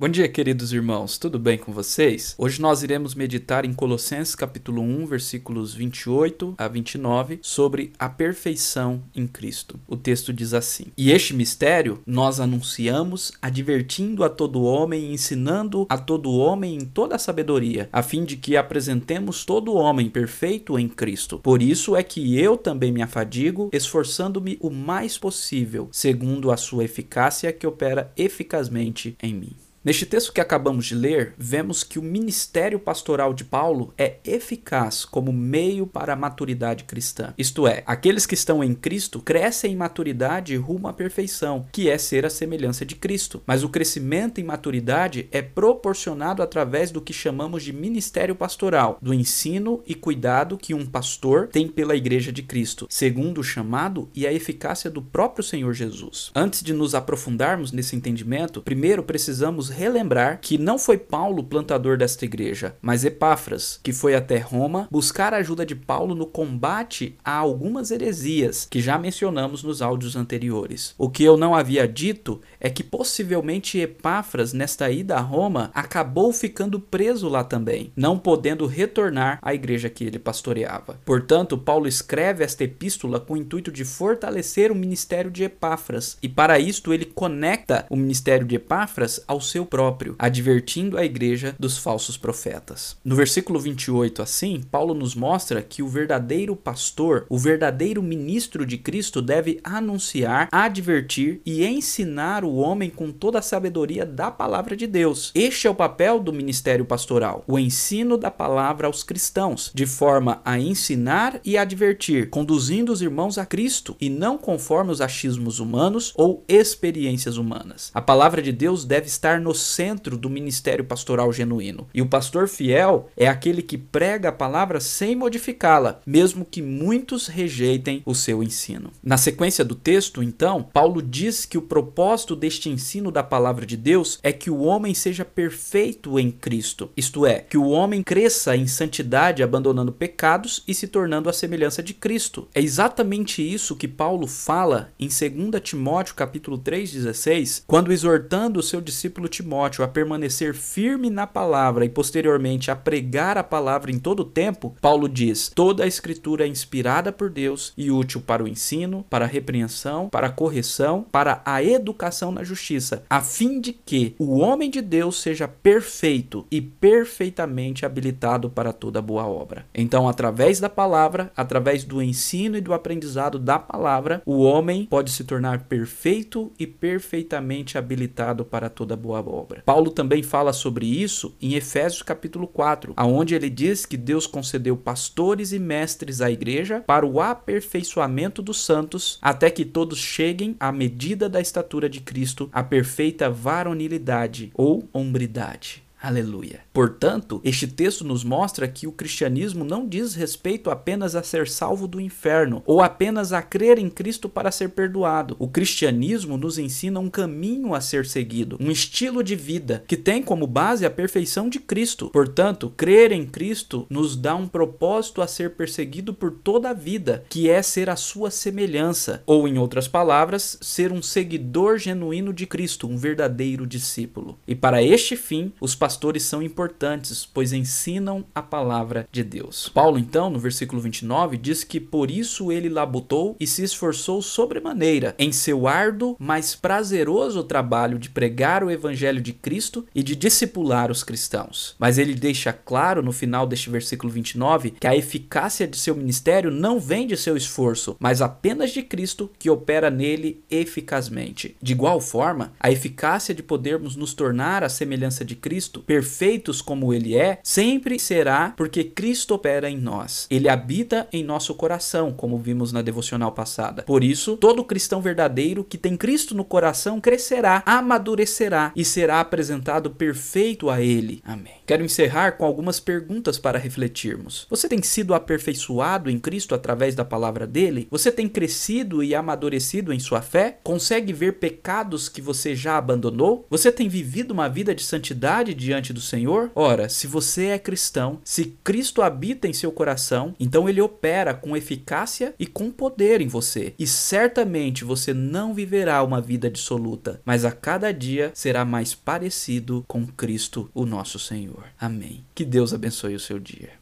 Bom dia, queridos irmãos, tudo bem com vocês? Hoje nós iremos meditar em Colossenses capítulo 1, versículos 28 a 29, sobre a perfeição em Cristo. O texto diz assim: E este mistério nós anunciamos, advertindo a todo homem e ensinando a todo homem em toda a sabedoria, a fim de que apresentemos todo homem perfeito em Cristo. Por isso é que eu também me afadigo, esforçando-me o mais possível, segundo a sua eficácia que opera eficazmente em mim. Neste texto que acabamos de ler, vemos que o ministério pastoral de Paulo é eficaz como meio para a maturidade cristã. Isto é, aqueles que estão em Cristo crescem em maturidade rumo à perfeição, que é ser a semelhança de Cristo. Mas o crescimento em maturidade é proporcionado através do que chamamos de ministério pastoral, do ensino e cuidado que um pastor tem pela igreja de Cristo, segundo o chamado e a eficácia do próprio Senhor Jesus. Antes de nos aprofundarmos nesse entendimento, primeiro precisamos relembrar que não foi Paulo o plantador desta igreja, mas Epáfras, que foi até Roma buscar a ajuda de Paulo no combate a algumas heresias que já mencionamos nos áudios anteriores. O que eu não havia dito é que possivelmente Epáfras, nesta ida a Roma, acabou ficando preso lá também, não podendo retornar à igreja que ele pastoreava. Portanto, Paulo escreve esta epístola com o intuito de fortalecer o ministério de Epáfras, e para isto ele conecta o ministério de Epáfras ao seu seu próprio, advertindo a igreja dos falsos profetas. No versículo 28, assim, Paulo nos mostra que o verdadeiro pastor, o verdadeiro ministro de Cristo, deve anunciar, advertir e ensinar o homem com toda a sabedoria da palavra de Deus. Este é o papel do ministério pastoral, o ensino da palavra aos cristãos, de forma a ensinar e advertir, conduzindo os irmãos a Cristo e não conforme os achismos humanos ou experiências humanas. A palavra de Deus deve estar no no centro do ministério pastoral genuíno. E o pastor fiel é aquele que prega a palavra sem modificá-la, mesmo que muitos rejeitem o seu ensino. Na sequência do texto, então, Paulo diz que o propósito deste ensino da palavra de Deus é que o homem seja perfeito em Cristo, isto é, que o homem cresça em santidade, abandonando pecados e se tornando a semelhança de Cristo. É exatamente isso que Paulo fala em 2 Timóteo capítulo 3:16, quando exortando o seu discípulo Timóteo a permanecer firme na palavra e posteriormente a pregar a palavra em todo o tempo, Paulo diz: toda a escritura é inspirada por Deus e útil para o ensino, para a repreensão, para a correção, para a educação na justiça, a fim de que o homem de Deus seja perfeito e perfeitamente habilitado para toda boa obra. Então, através da palavra, através do ensino e do aprendizado da palavra, o homem pode se tornar perfeito e perfeitamente habilitado para toda boa obra. Paulo também fala sobre isso em Efésios capítulo 4, aonde ele diz que Deus concedeu pastores e mestres à igreja para o aperfeiçoamento dos santos, até que todos cheguem à medida da estatura de Cristo, a perfeita varonilidade ou hombridade. Aleluia. Portanto, este texto nos mostra que o cristianismo não diz respeito apenas a ser salvo do inferno ou apenas a crer em Cristo para ser perdoado. O cristianismo nos ensina um caminho a ser seguido, um estilo de vida que tem como base a perfeição de Cristo. Portanto, crer em Cristo nos dá um propósito a ser perseguido por toda a vida, que é ser a sua semelhança, ou em outras palavras, ser um seguidor genuíno de Cristo, um verdadeiro discípulo. E para este fim, os pastores são importantes, pois ensinam a palavra de Deus. Paulo, então, no versículo 29, diz que por isso ele labutou e se esforçou sobremaneira em seu árduo, mas prazeroso trabalho de pregar o evangelho de Cristo e de discipular os cristãos. Mas ele deixa claro no final deste versículo 29 que a eficácia de seu ministério não vem de seu esforço, mas apenas de Cristo que opera nele eficazmente. De igual forma, a eficácia de podermos nos tornar a semelhança de Cristo Cristo, perfeitos como ele é, sempre será porque Cristo opera em nós. Ele habita em nosso coração, como vimos na devocional passada. Por isso, todo cristão verdadeiro que tem Cristo no coração crescerá, amadurecerá e será apresentado perfeito a ele. Amém. Quero encerrar com algumas perguntas para refletirmos. Você tem sido aperfeiçoado em Cristo através da palavra dele? Você tem crescido e amadurecido em sua fé? Consegue ver pecados que você já abandonou? Você tem vivido uma vida de santidade de diante do Senhor? Ora, se você é cristão, se Cristo habita em seu coração, então ele opera com eficácia e com poder em você. E certamente você não viverá uma vida dissoluta, mas a cada dia será mais parecido com Cristo, o nosso Senhor. Amém. Que Deus abençoe o seu dia.